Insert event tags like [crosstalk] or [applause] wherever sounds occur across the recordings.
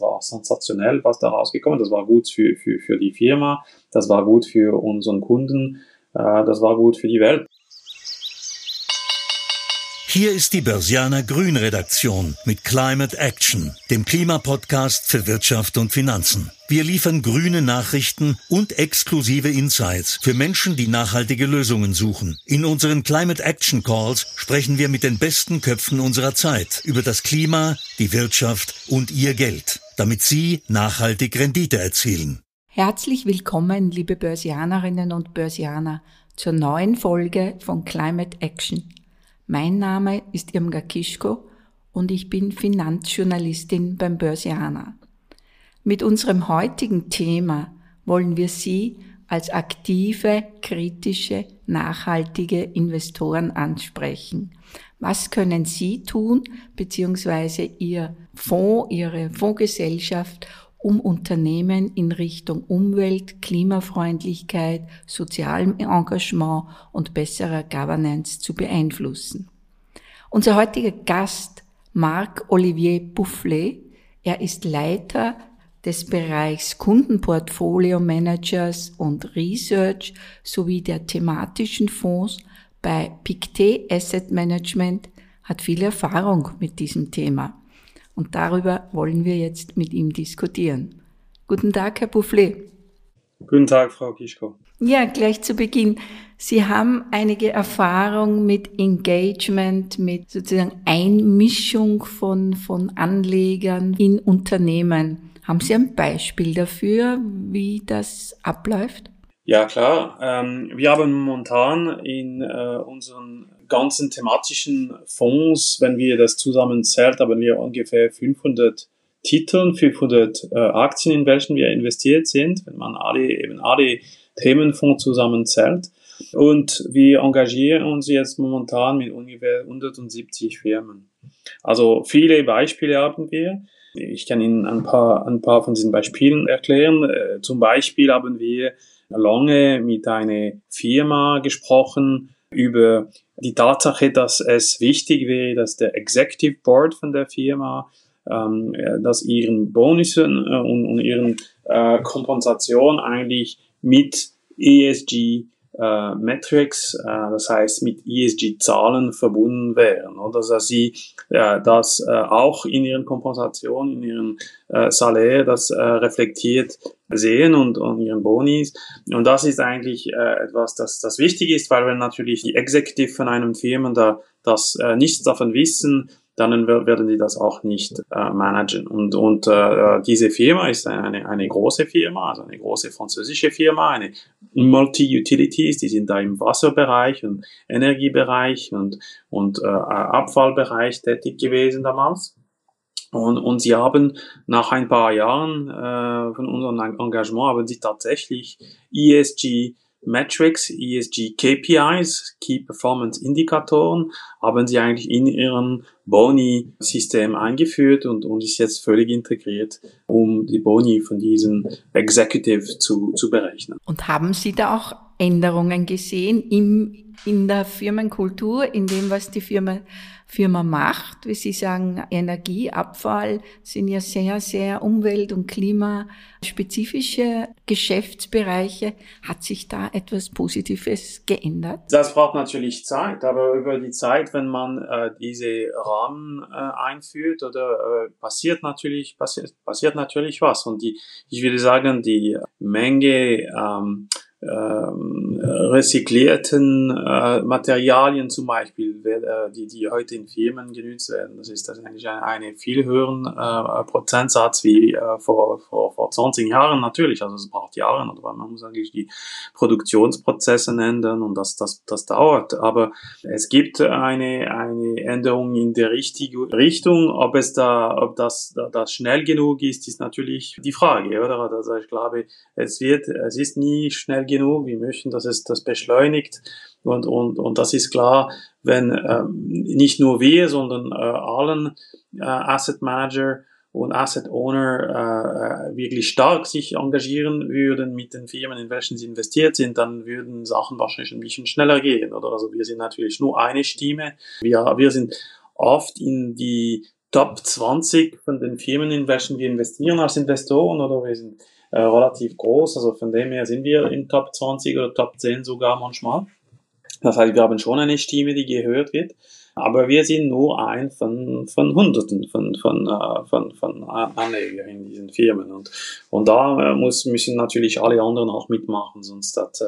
war sensationell, was da rausgekommen. Das war gut für, für, für die Firma, das war gut für unseren Kunden, äh, das war gut für die Welt. Hier ist die Börsianer Grün Redaktion mit Climate Action, dem Klimapodcast für Wirtschaft und Finanzen. Wir liefern grüne Nachrichten und exklusive Insights für Menschen, die nachhaltige Lösungen suchen. In unseren Climate Action Calls sprechen wir mit den besten Köpfen unserer Zeit über das Klima, die Wirtschaft und ihr Geld, damit sie nachhaltig Rendite erzielen. Herzlich willkommen, liebe Börsianerinnen und Börsianer, zur neuen Folge von Climate Action mein Name ist Irmga Kischko und ich bin Finanzjournalistin beim Börsianer. Mit unserem heutigen Thema wollen wir Sie als aktive, kritische, nachhaltige Investoren ansprechen. Was können Sie tun, beziehungsweise Ihr Fonds, Ihre Fondsgesellschaft, um Unternehmen in Richtung Umwelt, Klimafreundlichkeit, sozialem Engagement und besserer Governance zu beeinflussen. Unser heutiger Gast, Marc-Olivier Boufflet, er ist Leiter des Bereichs Kundenportfolio Managers und Research sowie der thematischen Fonds bei Pictet Asset Management, hat viel Erfahrung mit diesem Thema. Und darüber wollen wir jetzt mit ihm diskutieren. Guten Tag, Herr Boufflet. Guten Tag, Frau Kischko. Ja, gleich zu Beginn. Sie haben einige Erfahrung mit Engagement, mit sozusagen Einmischung von, von Anlegern in Unternehmen. Haben Sie ein Beispiel dafür, wie das abläuft? Ja, klar. Ähm, wir haben momentan in äh, unseren ganzen thematischen Fonds, wenn wir das zusammenzählt, haben wir ungefähr 500 Titeln, 500 äh, Aktien, in welchen wir investiert sind, wenn man alle, eben alle Themenfonds zusammenzählt. Und wir engagieren uns jetzt momentan mit ungefähr 170 Firmen. Also viele Beispiele haben wir. Ich kann Ihnen ein paar, ein paar von diesen Beispielen erklären. Äh, zum Beispiel haben wir lange mit einer Firma gesprochen über die Tatsache, dass es wichtig wäre, dass der Executive Board von der Firma, ähm, dass ihren Bonussen äh, und, und ihren äh, Kompensation eigentlich mit ESG äh, Metrics, äh, das heißt mit ESG-Zahlen verbunden wären, oder dass sie äh, das äh, auch in ihren Kompensationen, in ihren äh, Salär, das äh, reflektiert sehen und, und ihren Bonis. Und das ist eigentlich äh, etwas, das, das wichtig ist, weil wenn natürlich die Executive von einem Firmen da das äh, nichts davon wissen, dann werden die das auch nicht äh, managen. Und, und äh, diese Firma ist eine, eine große Firma, also eine große französische Firma, eine Multi-Utilities, die sind da im Wasserbereich und Energiebereich und, und äh, Abfallbereich tätig gewesen damals. Und, und sie haben nach ein paar Jahren äh, von unserem Engagement haben sie tatsächlich ESG Metrics, ESG KPIs, Key Performance Indikatoren, haben sie eigentlich in ihrem Boni-System eingeführt und, und ist jetzt völlig integriert, um die Boni von diesem Executive zu, zu berechnen. Und haben Sie da auch Änderungen gesehen im, in der Firmenkultur, in dem, was die Firma Firma macht. Wie Sie sagen, Energieabfall sind ja sehr, sehr umwelt- und klimaspezifische Geschäftsbereiche. Hat sich da etwas Positives geändert? Das braucht natürlich Zeit, aber über die Zeit, wenn man äh, diese Rahmen äh, einführt, oder äh, passiert natürlich passiert, passiert natürlich was. Und die, ich würde sagen, die Menge ähm, ähm, recyclierten äh, Materialien zum Beispiel, äh, die, die heute in Firmen genutzt werden. Das ist eigentlich eine, eine viel höheren äh, Prozentsatz wie äh, vor, vor, vor 20 Jahren natürlich. Also es braucht Jahre, oder man muss eigentlich die Produktionsprozesse ändern und das, das, das dauert. Aber es gibt eine, eine Änderung in der richtigen Richtung. Ob es da, ob das, das schnell genug ist, ist natürlich die Frage, oder? Also ich glaube, es wird, es ist nie schnell genug genug, wir möchten, dass es das beschleunigt und, und, und das ist klar, wenn ähm, nicht nur wir, sondern äh, allen äh, Asset Manager und Asset Owner äh, wirklich stark sich engagieren würden mit den Firmen, in welchen sie investiert sind, dann würden Sachen wahrscheinlich ein bisschen schneller gehen. Oder also wir sind natürlich nur eine Stimme. Wir, wir sind oft in die Top 20 von den Firmen, in welchen wir investieren als Investoren oder wir sind äh, relativ groß, also von dem her sind wir in Top 20 oder Top 10 sogar manchmal. Das heißt, wir haben schon eine Stimme, die gehört wird. Aber wir sind nur ein von, von Hunderten von, von, äh, von, von Anlegern in diesen Firmen. Und, und da äh, muss, müssen natürlich alle anderen auch mitmachen, sonst hat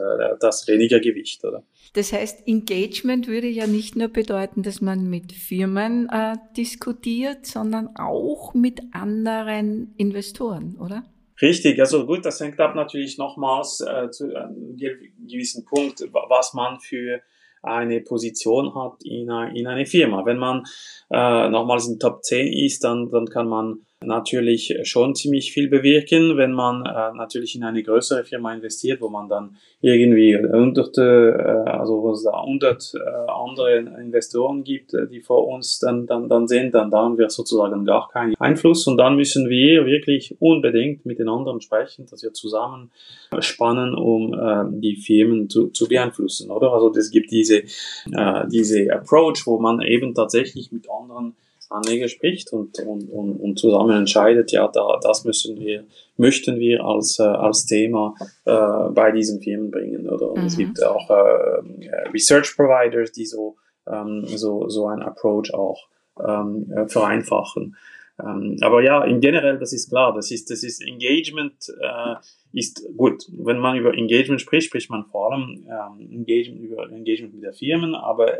das weniger Gewicht, oder? Das heißt, Engagement würde ja nicht nur bedeuten, dass man mit Firmen äh, diskutiert, sondern auch mit anderen Investoren, oder? Richtig, also gut, das hängt ab natürlich nochmals äh, zu einem gewissen Punkt, was man für eine Position hat in, in eine Firma. Wenn man äh, nochmals in Top 10 ist, dann, dann kann man natürlich schon ziemlich viel bewirken, wenn man äh, natürlich in eine größere Firma investiert, wo man dann irgendwie hunderte, äh, also wo es da hundert äh, andere Investoren gibt, äh, die vor uns dann, dann, dann sind, dann da haben wir sozusagen gar keinen Einfluss und dann müssen wir wirklich unbedingt mit den anderen sprechen, dass wir zusammen spannen, um äh, die Firmen zu, zu beeinflussen, oder? Also es gibt diese, äh, diese Approach, wo man eben tatsächlich mit anderen Anleger spricht und, und, und, und zusammen entscheidet, ja, da, das müssen wir, möchten wir als, äh, als Thema äh, bei diesen Firmen bringen. Oder? Und mhm. es gibt auch äh, Research Providers, die so, ähm, so, so ein Approach auch ähm, äh, vereinfachen. Ähm, aber ja, im generell, das ist klar, das ist, das ist Engagement äh, ist gut. Wenn man über Engagement spricht, spricht man vor allem ähm, Engagement über Engagement mit der Firmen, aber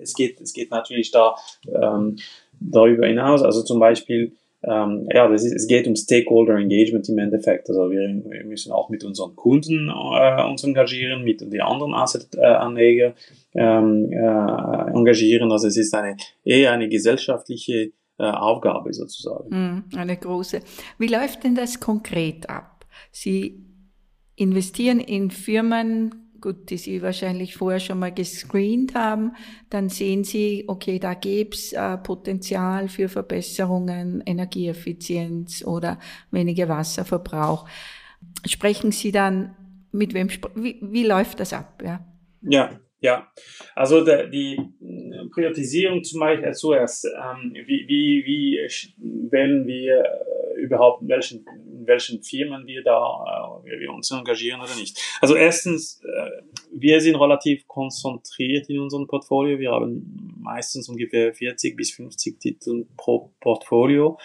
es geht, es geht natürlich da ähm, darüber hinaus, also zum Beispiel, ähm, ja, das ist, es geht um Stakeholder Engagement im Endeffekt. Also wir, wir müssen auch mit unseren Kunden äh, uns engagieren, mit den anderen Asset-Anleger ähm, äh, engagieren. Also es ist eine eher eine gesellschaftliche äh, Aufgabe sozusagen. Mm, eine große. Wie läuft denn das konkret ab? Sie investieren in Firmen, gut, die Sie wahrscheinlich vorher schon mal gescreent haben, dann sehen Sie, okay, da gibt's äh, Potenzial für Verbesserungen, Energieeffizienz oder weniger Wasserverbrauch. Sprechen Sie dann mit wem, wie, wie läuft das ab? Ja, ja, ja. also der, die Priorisierung zum Beispiel zuerst, ähm, wie, wie, wie wählen wir äh, überhaupt, welchen welchen Firmen wir da, äh, wir uns engagieren oder nicht. Also erstens, äh, wir sind relativ konzentriert in unserem Portfolio. Wir haben meistens ungefähr 40 bis 50 Titel pro Portfolio.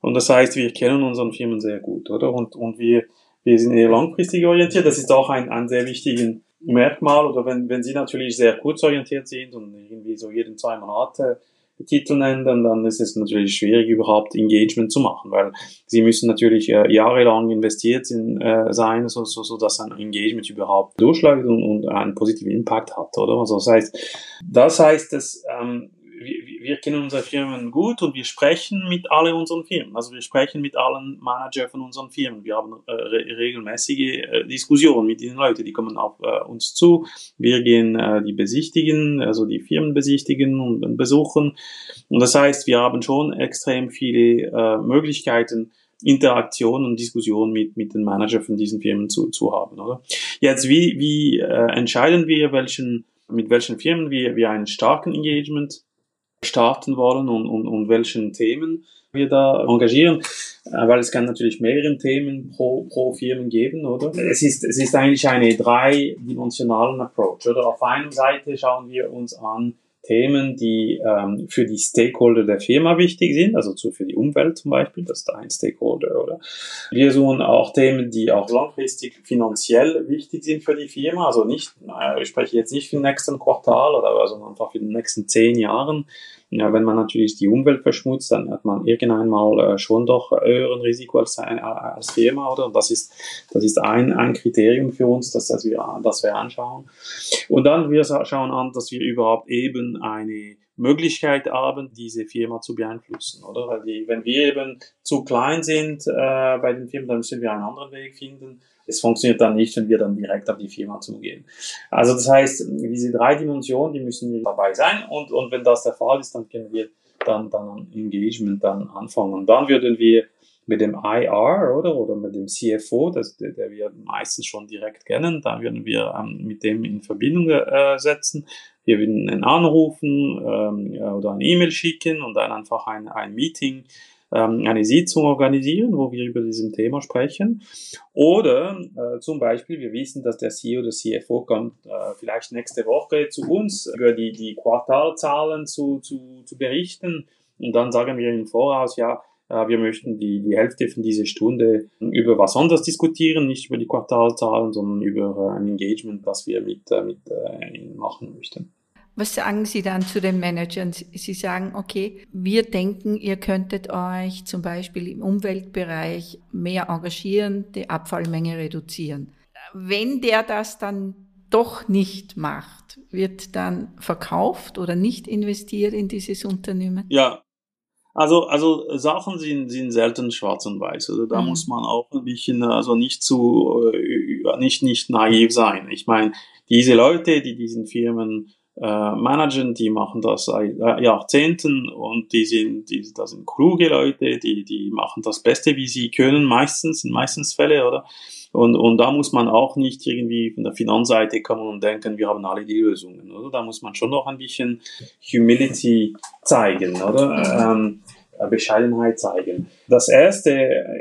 Und das heißt, wir kennen unseren Firmen sehr gut, oder? Und, und wir, wir sind eher langfristig orientiert. Das ist auch ein, ein sehr wichtigen Merkmal. Oder wenn, wenn Sie natürlich sehr kurzorientiert sind und irgendwie so jeden zwei Monate Titel nennen, dann, dann ist es natürlich schwierig, überhaupt Engagement zu machen, weil sie müssen natürlich äh, jahrelang investiert in, äh, sein, so, so, so dass ein Engagement überhaupt durchschlägt und, und einen positiven Impact hat, oder? Also das heißt, das heißt, dass ähm, wir, wir kennen unsere Firmen gut und wir sprechen mit allen unseren Firmen. Also wir sprechen mit allen Managern von unseren Firmen. Wir haben äh, re regelmäßige äh, Diskussionen mit den Leuten, die kommen auf äh, uns zu. Wir gehen äh, die besichtigen, also die Firmen besichtigen und, und besuchen. Und das heißt, wir haben schon extrem viele äh, Möglichkeiten, Interaktion und Diskussion mit, mit den Managern von diesen Firmen zu, zu haben, oder? Jetzt, wie, wie äh, entscheiden wir, welchen, mit welchen Firmen wir, wir einen starken Engagement starten wollen und, und, und welchen Themen wir da engagieren, äh, weil es kann natürlich mehrere Themen pro, pro Firmen geben, oder? Es ist, es ist eigentlich eine dreidimensionalen Approach, oder? Auf einer Seite schauen wir uns an, Themen, die ähm, für die Stakeholder der Firma wichtig sind, also zu, für die Umwelt zum Beispiel, das ist ein Stakeholder, oder? Wir suchen auch Themen, die auch langfristig finanziell wichtig sind für die Firma, also nicht, naja, ich spreche jetzt nicht für den nächsten Quartal oder sondern einfach für die nächsten zehn Jahren. Ja, wenn man natürlich die Umwelt verschmutzt, dann hat man irgendwann mal äh, schon doch höheren Risiko als, äh, als Firma, oder? Und das ist, das ist ein, ein Kriterium für uns, dass, dass wir, das wir anschauen. Und dann wir schauen an, dass wir überhaupt eben eine Möglichkeit haben, diese Firma zu beeinflussen, oder? Weil die, wenn wir eben zu klein sind äh, bei den Firmen, dann müssen wir einen anderen Weg finden. Es funktioniert dann nicht, wenn wir dann direkt auf die Firma zugehen. Also das heißt, diese drei Dimensionen, die müssen dabei sein und, und wenn das der Fall ist, dann können wir dann, dann Engagement dann anfangen. Und dann würden wir mit dem IR oder oder mit dem CFO, das, der, der wir meistens schon direkt kennen, da würden wir ähm, mit dem in Verbindung äh, setzen. Wir würden ihn anrufen ähm, oder eine E-Mail schicken und dann einfach ein, ein Meeting ähm, eine Sitzung organisieren, wo wir über diesem Thema sprechen. Oder äh, zum Beispiel, wir wissen, dass der CEO oder CFO kommt äh, vielleicht nächste Woche zu uns, über die, die Quartalzahlen zu, zu, zu berichten. Und dann sagen wir im Voraus, ja, äh, wir möchten die, die Hälfte von dieser Stunde über was anderes diskutieren, nicht über die Quartalzahlen, sondern über äh, ein Engagement, das wir mit, äh, mit Ihnen machen möchten. Was sagen Sie dann zu den Managern? Sie sagen, okay, wir denken, ihr könntet euch zum Beispiel im Umweltbereich mehr engagieren, die Abfallmenge reduzieren. Wenn der das dann doch nicht macht, wird dann verkauft oder nicht investiert in dieses Unternehmen? Ja, also, also Sachen sind, sind selten schwarz und weiß. Also da mhm. muss man auch ein bisschen, also nicht zu, äh, nicht, nicht naiv sein. Ich meine, diese Leute, die diesen Firmen äh, managen, die machen das seit äh, Jahrzehnten und die sind, die, das sind kluge Leute, die, die machen das Beste, wie sie können, meistens, in meistens Fälle, oder? Und, und da muss man auch nicht irgendwie von der Finanzseite kommen und denken, wir haben alle die Lösungen, oder? Da muss man schon noch ein bisschen Humility zeigen, oder? Ähm, äh, Bescheidenheit zeigen. Das erste,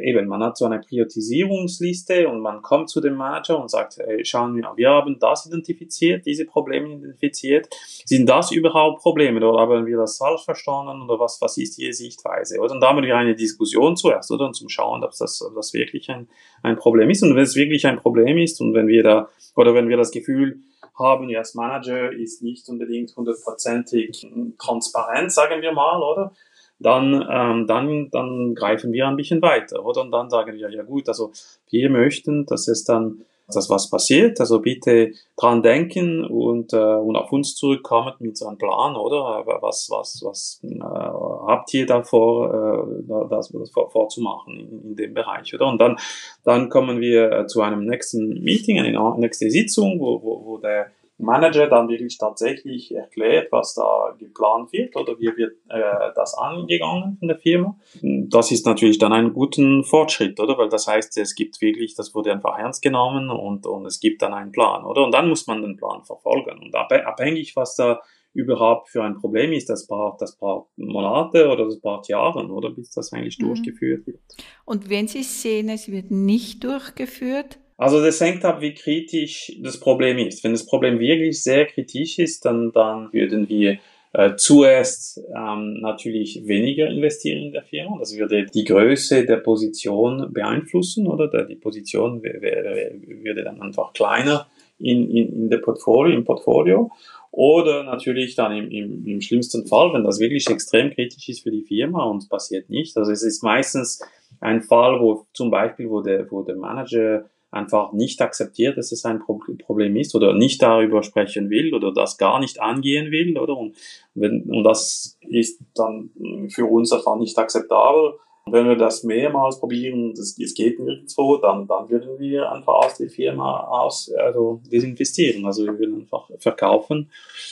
eben, man hat so eine Priorisierungsliste und man kommt zu dem Manager und sagt, ey, schauen wir, wir haben das identifiziert, diese Probleme identifiziert. Sind das überhaupt Probleme oder haben wir das falsch verstanden oder was, was ist Ihre Sichtweise? Oder? Und da haben wir eine Diskussion zuerst, oder? Und zum Schauen, ob das, ob das wirklich ein, ein Problem ist. Und wenn es wirklich ein Problem ist und wenn wir da, oder wenn wir das Gefühl haben, ja, als Manager ist nicht unbedingt hundertprozentig transparent, sagen wir mal, oder? Dann, ähm, dann, dann greifen wir ein bisschen weiter, oder? Und dann sagen wir, ja gut, also wir möchten, dass es dann, dass was passiert, also bitte dran denken und, äh, und auf uns zurückkommen mit so einem Plan, oder? Was, was, was äh, habt ihr da vor, äh, das, das vor, vorzumachen in, in dem Bereich, oder? Und dann, dann kommen wir äh, zu einem nächsten Meeting, eine nächste Sitzung, wo, wo, wo der Manager dann wirklich tatsächlich erklärt, was da geplant wird oder wie wird äh, das angegangen von der Firma. Das ist natürlich dann ein guter Fortschritt, oder? Weil das heißt, es gibt wirklich, das wurde einfach ernst genommen und, und es gibt dann einen Plan, oder? Und dann muss man den Plan verfolgen. Und abhängig, was da überhaupt für ein Problem ist, das braucht das braucht Monate oder das braucht Jahre, oder bis das eigentlich mhm. durchgeführt wird. Und wenn Sie sehen, es wird nicht durchgeführt, also das hängt ab, wie kritisch das Problem ist. Wenn das Problem wirklich sehr kritisch ist, dann, dann würden wir äh, zuerst ähm, natürlich weniger investieren in der Firma. Das würde die Größe der Position beeinflussen oder der, die Position würde dann einfach kleiner in, in, in der Portfolio, im Portfolio. Oder natürlich dann im, im, im schlimmsten Fall, wenn das wirklich extrem kritisch ist für die Firma und passiert nicht. Also es ist meistens ein Fall, wo zum Beispiel, wo der, wo der Manager einfach nicht akzeptiert, dass es ein Problem ist oder nicht darüber sprechen will oder das gar nicht angehen will, oder? Und, wenn, und das ist dann für uns einfach nicht akzeptabel. Wenn wir das mehrmals probieren, das, es geht nirgendwo, dann, dann würden wir einfach aus der Firma aus, also desinvestieren. Also wir würden einfach verkaufen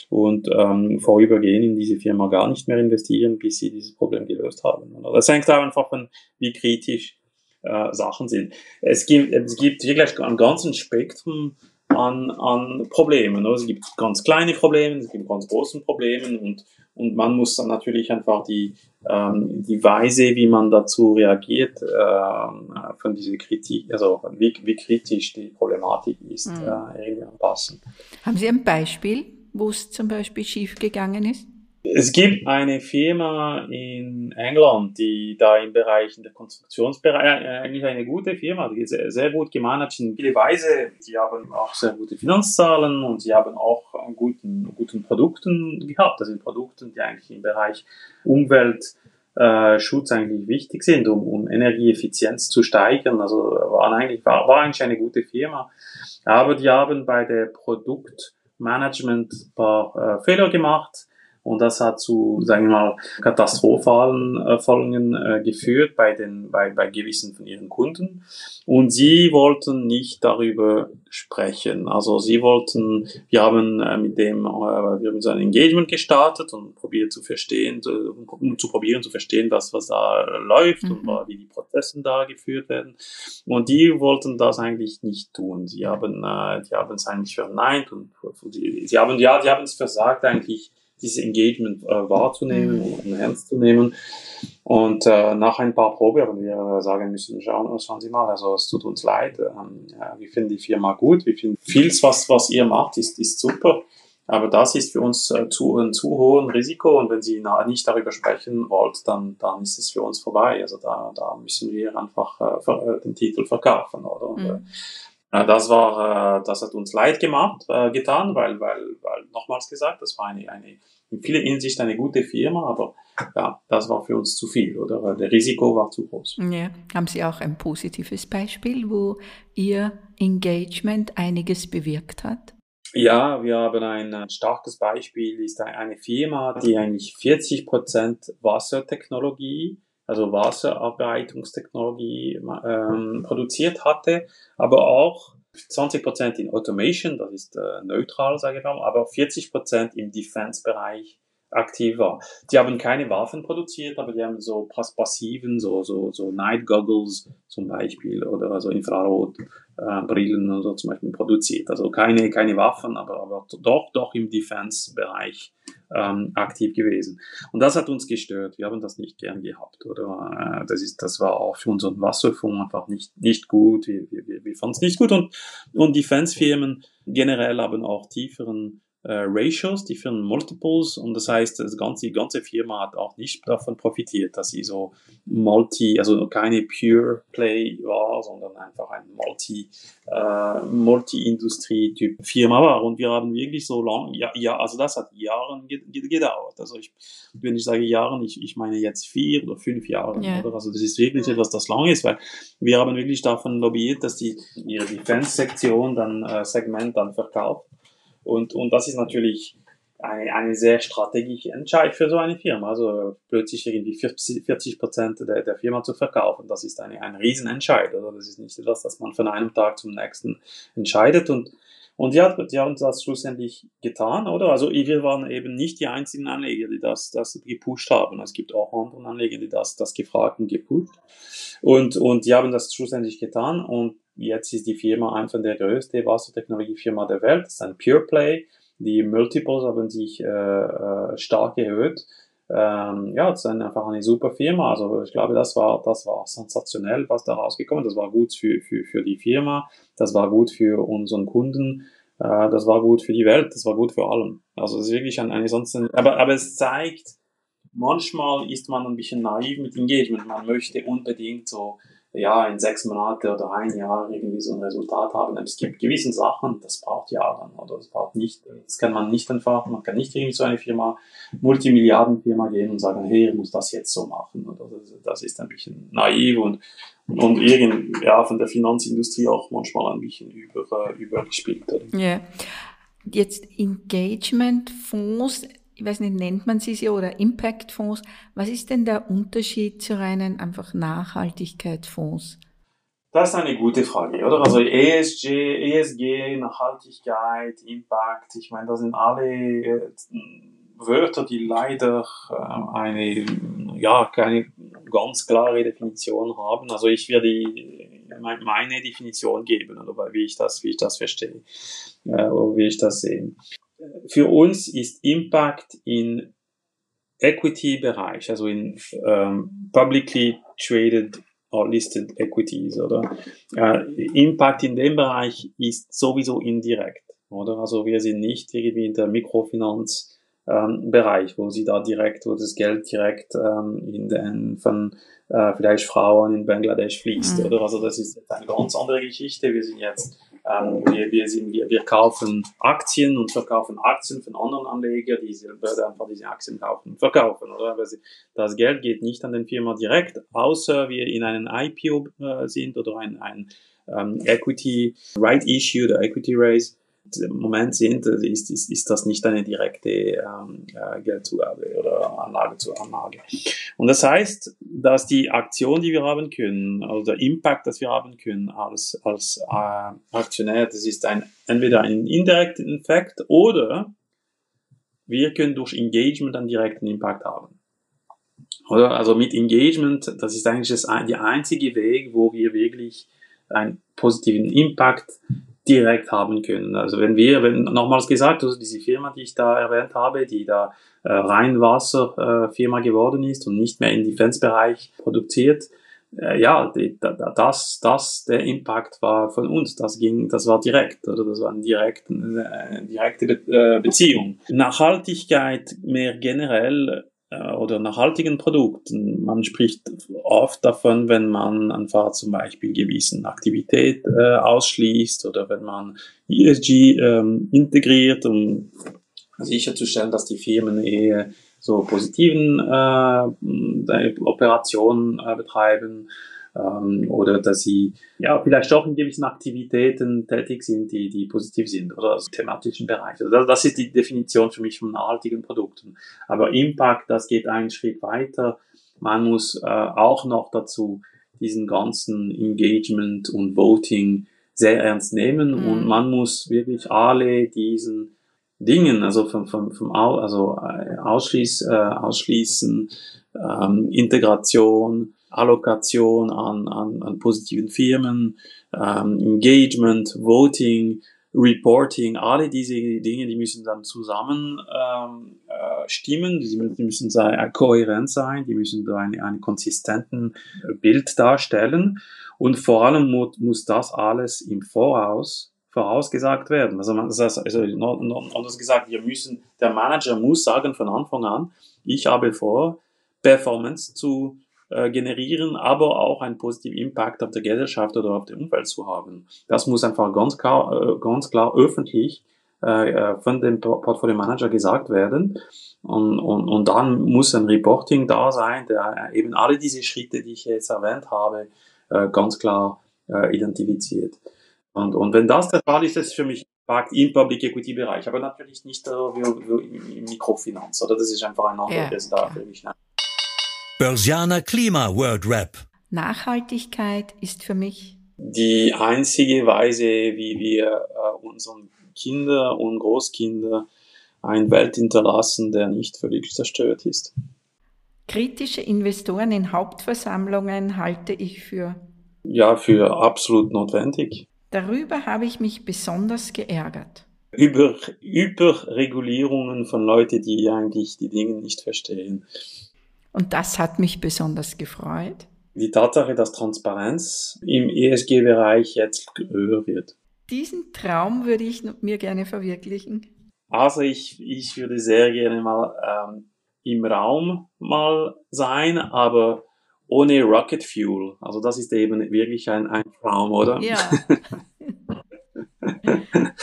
und ähm, vorübergehen in diese Firma gar nicht mehr investieren, bis sie dieses Problem gelöst haben. Das hängt einfach von, wie kritisch äh, Sachen sind. Es gibt, es gibt wirklich ein ganzes Spektrum an, an Problemen. Es gibt ganz kleine Probleme, es gibt ganz große Probleme und, und man muss dann natürlich einfach die, ähm, die Weise, wie man dazu reagiert, äh, von dieser Kritik, also wie, wie kritisch die Problematik ist, mhm. äh, irgendwie anpassen. Haben Sie ein Beispiel, wo es zum Beispiel schiefgegangen ist? Es gibt eine Firma in England, die da im Bereich, in der Konstruktionsbereich, äh, eigentlich eine gute Firma, die sehr, sehr gut gemanagt in viele Weise. Die haben auch sehr gute Finanzzahlen und sie haben auch guten, guten Produkten gehabt. Das sind Produkte, die eigentlich im Bereich Umweltschutz äh, eigentlich wichtig sind, um, um Energieeffizienz zu steigern. Also war eigentlich, war, war eigentlich eine gute Firma. Aber die haben bei der Produktmanagement ein paar äh, Fehler gemacht Und das hat zu, sagen wir mal, katastrophalen Folgen äh, geführt bei den, bei, bei gewissen von ihren Kunden. Und sie wollten nicht darüber sprechen. Also sie wollten, wir haben äh, mit dem, äh, wir haben so ein Engagement gestartet und probiert zu verstehen, um zu probieren zu verstehen, was, was da läuft mhm. und wie die Prozesse da geführt werden. Und die wollten das eigentlich nicht tun. Sie haben, äh, die haben es eigentlich verneint und sie, sie haben, ja, sie haben es versagt eigentlich, dieses Engagement äh, wahrzunehmen mhm. und ernst zu nehmen. Und äh, nach ein paar Probe haben wir sagen müssen, schauen, schauen Sie mal, also es tut uns leid, ähm, ja, wir finden die Firma gut, wir finden vieles, was, was ihr macht, ist, ist super. Aber das ist für uns äh, zu, ein zu hohes Risiko und wenn Sie nicht darüber sprechen wollt, dann, dann ist es für uns vorbei. Also da, da müssen wir einfach äh, äh den Titel verkaufen, oder? Mhm. Äh, das war, äh, das hat uns leid gemacht, äh, getan, weil, weil, weil nochmals gesagt, das war eine, eine in vieler Hinsicht eine gute Firma, aber ja, das war für uns zu viel, oder? Der Risiko war zu groß. Ja. Haben Sie auch ein positives Beispiel, wo Ihr Engagement einiges bewirkt hat? Ja, wir haben ein starkes Beispiel, ist eine Firma, die eigentlich 40 Prozent Wassertechnologie, also Wasserarbeitungstechnologie ähm, produziert hatte, aber auch 20 Prozent in Automation, das ist äh, neutral, sage ich mal, aber 40 Prozent im Defense-Bereich aktiv war. Die haben keine Waffen produziert, aber die haben so passiven, so, so, so Night Goggles zum Beispiel oder so Infrarotbrillen äh, oder so zum Beispiel produziert. Also keine, keine Waffen, aber, aber doch, doch im Defense-Bereich ähm, aktiv gewesen. Und das hat uns gestört. Wir haben das nicht gern gehabt, oder? Äh, das ist, das war auch für unseren Wasserfonds einfach nicht, nicht gut. Wir, wir, wir fanden es nicht gut und, und Defense-Firmen generell haben auch tieferen äh, Ratios, die führen Multiples und das heißt, das ganze, die ganze Firma hat auch nicht davon profitiert, dass sie so Multi, also keine Pure Play war, sondern einfach ein Multi, äh, Multi-Industrie-Typ Firma war und wir haben wirklich so lang, ja, ja also das hat Jahren gedauert. Also ich, wenn ich sage Jahren, ich, ich meine jetzt vier oder fünf Jahre, yeah. oder? Also das ist wirklich etwas, das lang ist, weil wir haben wirklich davon lobbyiert, dass die ihre Defense-Sektion dann, äh, Segment dann verkauft und, und das ist natürlich eine, eine sehr strategische Entscheidung für so eine Firma. Also plötzlich irgendwie 40 Prozent der, der Firma zu verkaufen, das ist eine, ein Riesenentscheid. Also das ist nicht etwas, das man von einem Tag zum nächsten entscheidet. Und, und die, hat, die haben das schlussendlich getan, oder? Also wir waren eben nicht die einzigen Anleger, die das, das gepusht haben. Es gibt auch andere Anleger, die das, das gefragt und gepusht. Und, und die haben das schlussendlich getan. Und Jetzt ist die Firma einfach der größte Wassertechnologiefirma der Welt. Das ist ein Pure Play. Die Multiples haben sich äh, äh, stark erhöht. Ähm, ja, das ist einfach eine super Firma. Also ich glaube, das war, das war sensationell, was da rausgekommen. Das war gut für, für, für die Firma, das war gut für unseren Kunden, äh, das war gut für die Welt, das war gut für allen. Also es ist wirklich ein, eine sonst, aber, aber es zeigt, manchmal ist man ein bisschen naiv mit Engagement. Man möchte unbedingt so ja, in sechs Monate oder ein Jahr irgendwie so ein Resultat haben. Es gibt gewisse Sachen, das braucht Jahre oder das braucht nicht, das kann man nicht einfach, man kann nicht irgendwie so eine Firma, Multimilliardenfirma gehen und sagen, hey, ich muss das jetzt so machen. Oder das, ist ein bisschen naiv und, und irgend, ja, von der Finanzindustrie auch manchmal ein bisschen über, übergespielt. Yeah. Jetzt Engagement-Fonds ich weiß nicht, nennt man sie sie oder Impact-Fonds. Was ist denn der Unterschied zu reinen einfach Nachhaltigkeitsfonds? Das ist eine gute Frage, oder? Also ESG, ESG, Nachhaltigkeit, Impact, ich meine, das sind alle äh, Wörter, die leider äh, eine, ja, keine ganz klare Definition haben. Also ich werde meine Definition geben, oder wie ich das, wie ich das verstehe, äh, oder wie ich das sehe für uns ist Impact in Equity-Bereich, also in ähm, publicly traded or listed equities, oder? Äh, Impact in dem Bereich ist sowieso indirekt, oder? Also wir sind nicht irgendwie in der Mikrofinanz ähm, Bereich, wo sie da direkt, wo das Geld direkt ähm, in den von äh, vielleicht Frauen in Bangladesch fließt, mhm. oder? Also das ist jetzt eine ganz andere Geschichte. Wir sind jetzt ähm, wir, wir, sind, wir, wir kaufen Aktien und verkaufen Aktien von anderen Anlegern, die selber einfach diese Aktien kaufen und verkaufen. Oder? Das Geld geht nicht an den Firma direkt, außer wir in einem IPO äh, sind oder ein, ein ähm, Equity Right Issue oder Equity Raise. Moment sind, ist, ist, ist das nicht eine direkte ähm, äh, Geldzugabe oder Anlage zu Anlage. Und das heißt, dass die Aktion, die wir haben können, also der Impact, das wir haben können als, als äh, Aktionär, das ist ein, entweder ein indirekter Effekt oder wir können durch Engagement einen direkten Impact haben. Oder? Also mit Engagement, das ist eigentlich das, die einzige Weg, wo wir wirklich einen positiven Impact direkt haben können. Also wenn wir, wenn nochmals gesagt, also diese Firma, die ich da erwähnt habe, die da äh, Reinwasserfirma äh, geworden ist und nicht mehr im Defense-Bereich produziert, äh, ja, die, da, das, das, der Impact war von uns. Das ging, das war direkt, oder das war eine direkte, eine direkte Be äh, Beziehung. Nachhaltigkeit mehr generell äh, oder nachhaltigen Produkten. Man spricht oft davon, wenn man einfach zum Beispiel gewissen Aktivität äh, ausschließt oder wenn man ESG ähm, integriert, um sicherzustellen, dass die Firmen eher so positiven äh, Operationen äh, betreiben ähm, oder dass sie ja vielleicht auch in gewissen Aktivitäten tätig sind, die, die positiv sind oder also thematischen Bereich. Also das, das ist die Definition für mich von nachhaltigen Produkten. Aber Impact, das geht einen Schritt weiter. Man muss äh, auch noch dazu diesen ganzen Engagement und Voting sehr ernst nehmen mhm. und man muss wirklich alle diesen Dingen, also vom, vom, vom also äh, Ausschließ, äh, Ausschließen, ähm, Integration, Allokation an, an, an positiven Firmen, ähm, Engagement, Voting, Reporting, alle diese Dinge, die müssen dann zusammen ähm, äh, stimmen, die müssen, die müssen äh, kohärent sein, die müssen da einen, einen konsistenten Bild darstellen. Und vor allem mu muss das alles im Voraus vorausgesagt werden. Also, man, das heißt, also anders gesagt, wir müssen, der Manager muss sagen von Anfang an, ich habe vor, Performance zu äh, generieren, aber auch einen positiven Impact auf der Gesellschaft oder auf der Umwelt zu haben. Das muss einfach ganz klar, äh, ganz klar öffentlich äh, von dem Portfolio Manager gesagt werden. Und, und, und dann muss ein Reporting da sein, der eben alle diese Schritte, die ich jetzt erwähnt habe, ganz klar identifiziert. Und, und wenn das der Fall ist, ist es für mich Impact im Public Equity Bereich, aber natürlich nicht äh, wie, wie im Mikrofinanz, oder? Das ist einfach ein anderes ja, da für mich. Ne? Börsianer Klima World Rap. Nachhaltigkeit ist für mich die einzige Weise, wie wir äh, unseren Kinder und Großkinder eine Welt hinterlassen, der nicht völlig zerstört ist. Kritische Investoren in Hauptversammlungen halte ich für ja für absolut notwendig. Darüber habe ich mich besonders geärgert. Über Überregulierungen von Leuten, die eigentlich die Dinge nicht verstehen. Und das hat mich besonders gefreut. Die Tatsache, dass Transparenz im ESG-Bereich jetzt höher wird. Diesen Traum würde ich mir gerne verwirklichen. Also ich, ich würde sehr gerne mal ähm, im Raum mal sein, aber ohne Rocket Fuel. Also das ist eben wirklich ein, ein Traum, oder? Ja. [laughs] [laughs]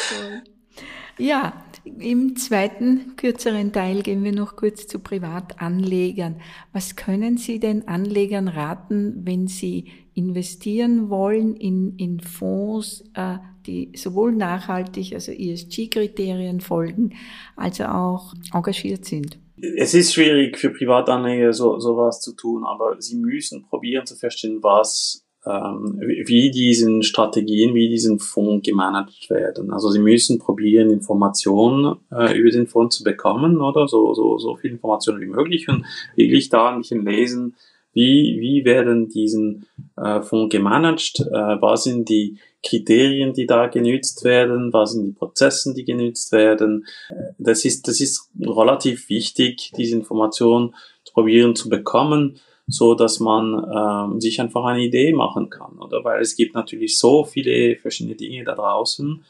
ja, im zweiten kürzeren Teil gehen wir noch kurz zu Privatanlegern. Was können Sie den Anlegern raten, wenn sie investieren wollen in, in Fonds, äh, die sowohl nachhaltig, also ESG-Kriterien folgen, als auch engagiert sind? Es ist schwierig für Privatanleger so sowas zu tun, aber sie müssen probieren zu verstehen, was wie diesen Strategien, wie diesen Fonds gemanagt werden. Also sie müssen probieren, Informationen äh, über den Fonds zu bekommen, oder so, so, so viel Informationen wie möglich und wirklich da ein bisschen lesen, wie, wie werden diesen äh, Fonds gemanagt, äh, was sind die Kriterien, die da genützt werden, was sind die Prozesse, die genützt werden. Das ist, das ist relativ wichtig, diese Informationen zu probieren zu bekommen so dass man ähm, sich einfach eine Idee machen kann, oder? Weil es gibt natürlich so viele verschiedene Dinge da draußen,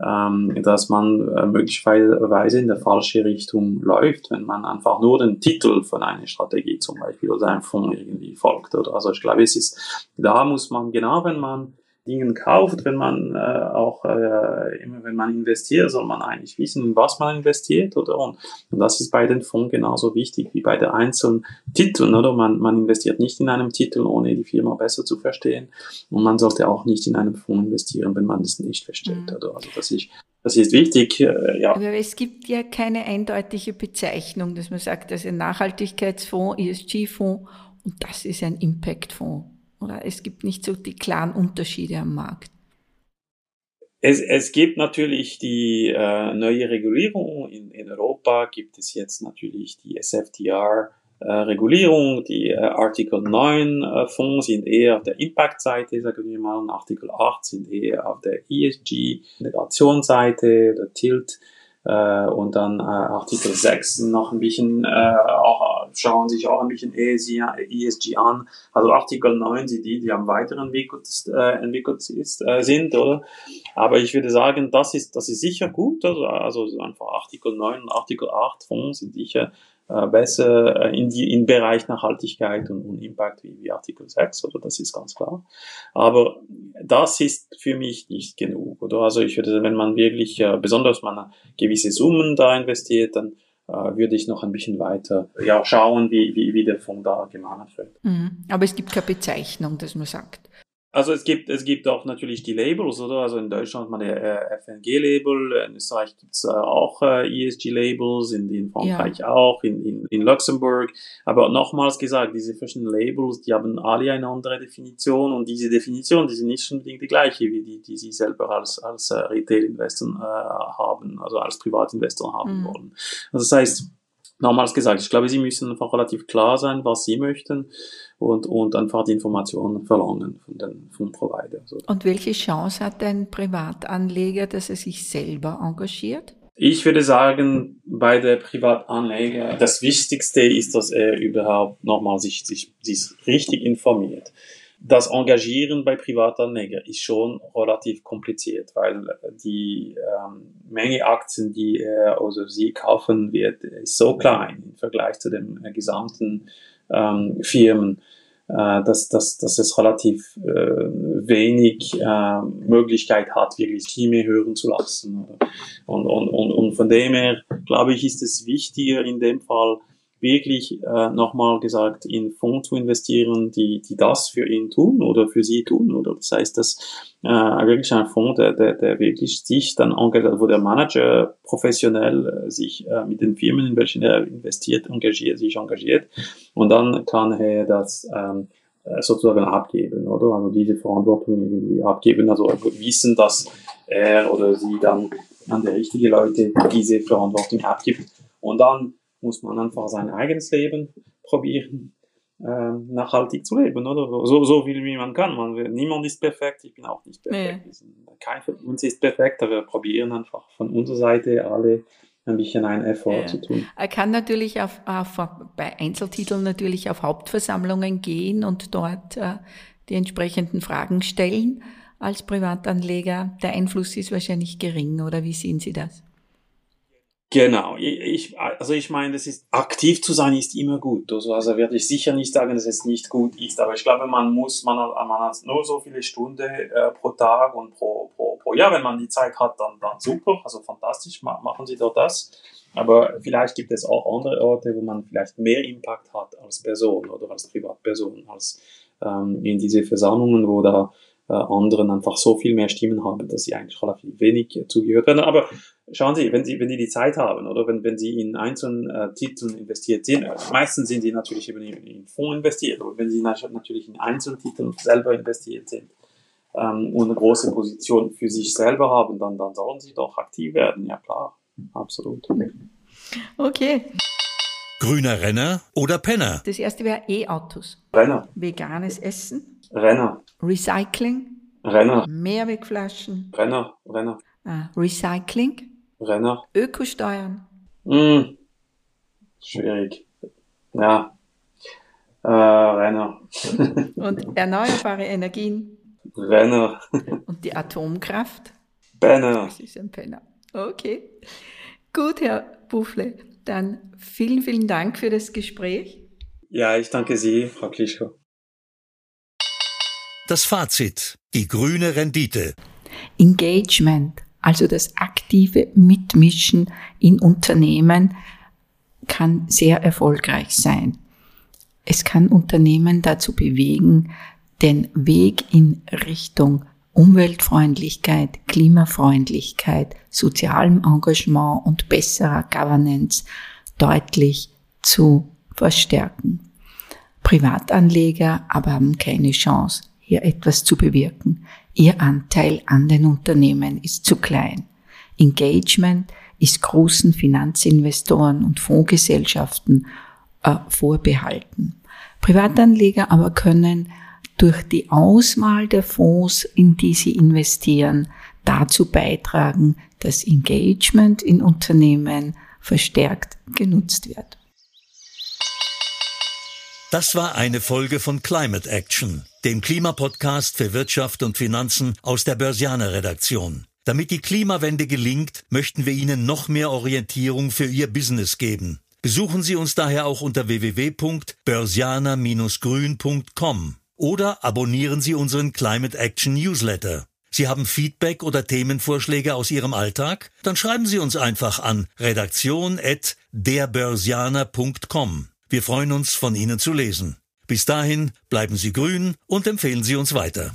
ähm, dass man äh, möglicherweise in der falsche Richtung läuft, wenn man einfach nur den Titel von einer Strategie zum Beispiel oder einem Fonds irgendwie folgt, oder? Also ich glaube, es ist, da muss man genau, wenn man Dingen kauft, wenn man äh, auch äh, immer wenn man investiert, soll man eigentlich wissen, in was man investiert, oder? Und, und das ist bei den Fonds genauso wichtig wie bei den einzelnen Titeln, oder? Man, man investiert nicht in einem Titel, ohne die Firma besser zu verstehen. Und man sollte auch nicht in einem Fonds investieren, wenn man das nicht versteht, mhm. oder? Also das ist Das ist wichtig, äh, ja. Aber es gibt ja keine eindeutige Bezeichnung, dass man sagt, das ist ein Nachhaltigkeitsfonds, ESG-Fonds und das ist ein Impact-Fonds. Oder es gibt nicht so die klaren Unterschiede am Markt. Es, es gibt natürlich die äh, neue Regulierung. In, in Europa gibt es jetzt natürlich die SFTR äh, Regulierung. Die äh, Artikel 9 äh, Fonds sind eher auf der Impact-Seite, sagen wir mal, und Artikel 8 sind eher auf der ESG-Integrationsseite, der Tilt äh, und dann äh, Artikel 6 noch ein bisschen, äh, auch, schauen sich auch ein bisschen ESG, ESG an. Also Artikel 9 sind die, die am weiterentwickelt äh, entwickelt äh, sind, oder? Aber ich würde sagen, das ist, das ist sicher gut. Also, einfach Artikel 9 und Artikel 8 Fonds sind sicher äh, besser in die in Bereich Nachhaltigkeit und, Impact wie, wie Artikel 6, oder das ist ganz klar. Aber das ist für mich nicht genug, oder? Also ich würde, wenn man wirklich, besonders man gewisse Summen da investiert, dann würde ich noch ein bisschen weiter ja, schauen, wie, wie, wie der Fonds da gemahnt wird. Mhm. Aber es gibt keine Bezeichnung, dass man sagt. Also es gibt, es gibt auch natürlich die Labels, oder? Also in Deutschland hat man der äh, FNG-Label, in Österreich gibt's äh, auch äh, ESG-Labels, in, in Frankreich ja. auch, in, in, in Luxemburg. Aber nochmals gesagt, diese verschiedenen Labels, die haben alle eine andere Definition und diese Definition, die sind nicht unbedingt die gleiche, wie die, die sie selber als, als äh, Retail-Investor äh, haben, also als Privatinvestor haben mhm. wollen. Also das heißt, nochmals gesagt, ich glaube, sie müssen einfach relativ klar sein, was sie möchten und, und einfach die Informationen verlangen von den vom Provider. Und welche Chance hat ein Privatanleger, dass er sich selber engagiert? Ich würde sagen, bei der Privatanleger, das Wichtigste ist, dass er überhaupt nochmal sich, sich, sich richtig informiert. Das Engagieren bei Privatanleger ist schon relativ kompliziert, weil die ähm, Menge Aktien, die er oder sie kaufen wird, ist so klein im Vergleich zu den äh, gesamten ähm, Firmen, äh, dass, dass, dass es relativ äh, wenig äh, Möglichkeit hat, wirklich Stimme hören zu lassen. Und, und, und, und von dem her, glaube ich, ist es wichtiger in dem Fall, wirklich äh, nochmal gesagt in Fonds zu investieren, die, die das für ihn tun oder für sie tun. Oder das heißt, dass äh, wirklich ein Fonds, der, der, der wirklich sich dann engagiert, wo der Manager professionell äh, sich äh, mit den Firmen, in welchen er investiert, engagiert, sich engagiert und dann kann er das ähm, äh, sozusagen abgeben, oder? Also diese Verantwortung irgendwie abgeben, also wissen, dass er oder sie dann an die richtigen Leute diese Verantwortung abgibt und dann muss man einfach sein eigenes Leben probieren, äh, nachhaltig zu leben, oder? So, so viel wie man kann. Man, niemand ist perfekt, ich bin auch nicht perfekt. Nee. Kein von uns ist perfekt, aber wir probieren einfach von unserer Seite alle ein bisschen einen Effort ja. zu tun. Er kann natürlich auf, auf, bei Einzeltiteln natürlich auf Hauptversammlungen gehen und dort äh, die entsprechenden Fragen stellen. Als Privatanleger, der Einfluss ist wahrscheinlich gering, oder wie sehen Sie das? Genau, ich, also ich meine, das ist aktiv zu sein ist immer gut. Also, also werde ich sicher nicht sagen, dass es nicht gut ist, aber ich glaube, man muss, man man hat nur so viele Stunden äh, pro Tag und pro, pro, pro Jahr. Wenn man die Zeit hat, dann, dann super, also fantastisch, machen Sie doch das. Aber vielleicht gibt es auch andere Orte, wo man vielleicht mehr Impact hat als Person oder als Privatperson, als ähm, in diese Versammlungen, wo da äh, anderen einfach so viel mehr Stimmen haben, dass sie eigentlich relativ wenig zugehört werden. Aber schauen Sie, wenn Sie, wenn Sie die Zeit haben oder wenn, wenn Sie in einzelnen äh, Titeln investiert sind, äh, meistens sind Sie natürlich eben in, in Fonds investiert, aber wenn Sie natürlich in einzelnen Titeln selber investiert sind ähm, und eine große Position für sich selber haben, dann, dann sollen Sie doch aktiv werden, ja klar, absolut. Okay. Grüner Renner oder Penner? Das erste wäre E-Autos. Renner. Veganes Essen. Renner. Recycling. Renner. Mehrwegflaschen. Renner. Renner. Ah, Recycling. Renner. Ökosteuern. Hm. Schwierig. Ja. Äh, Renner. [laughs] Und erneuerbare Energien. Renner. Und die Atomkraft. Penner. Das ist ein Penner. Okay. Gut, Herr Buffle. Dann vielen, vielen Dank für das Gespräch. Ja, ich danke Sie, Frau Klischko. Das Fazit. Die grüne Rendite. Engagement also das aktive Mitmischen in Unternehmen kann sehr erfolgreich sein. Es kann Unternehmen dazu bewegen, den Weg in Richtung Umweltfreundlichkeit, Klimafreundlichkeit, sozialem Engagement und besserer Governance deutlich zu verstärken. Privatanleger aber haben keine Chance, hier etwas zu bewirken. Ihr Anteil an den Unternehmen ist zu klein. Engagement ist großen Finanzinvestoren und Fondsgesellschaften äh, vorbehalten. Privatanleger aber können durch die Auswahl der Fonds, in die sie investieren, dazu beitragen, dass Engagement in Unternehmen verstärkt genutzt wird. Das war eine Folge von Climate Action, dem Klimapodcast für Wirtschaft und Finanzen aus der Börsianer Redaktion. Damit die Klimawende gelingt, möchten wir Ihnen noch mehr Orientierung für Ihr Business geben. Besuchen Sie uns daher auch unter www.börsianer-grün.com oder abonnieren Sie unseren Climate Action Newsletter. Sie haben Feedback oder Themenvorschläge aus Ihrem Alltag? Dann schreiben Sie uns einfach an redaktion@derbörsianer.com. Wir freuen uns, von Ihnen zu lesen. Bis dahin bleiben Sie grün und empfehlen Sie uns weiter.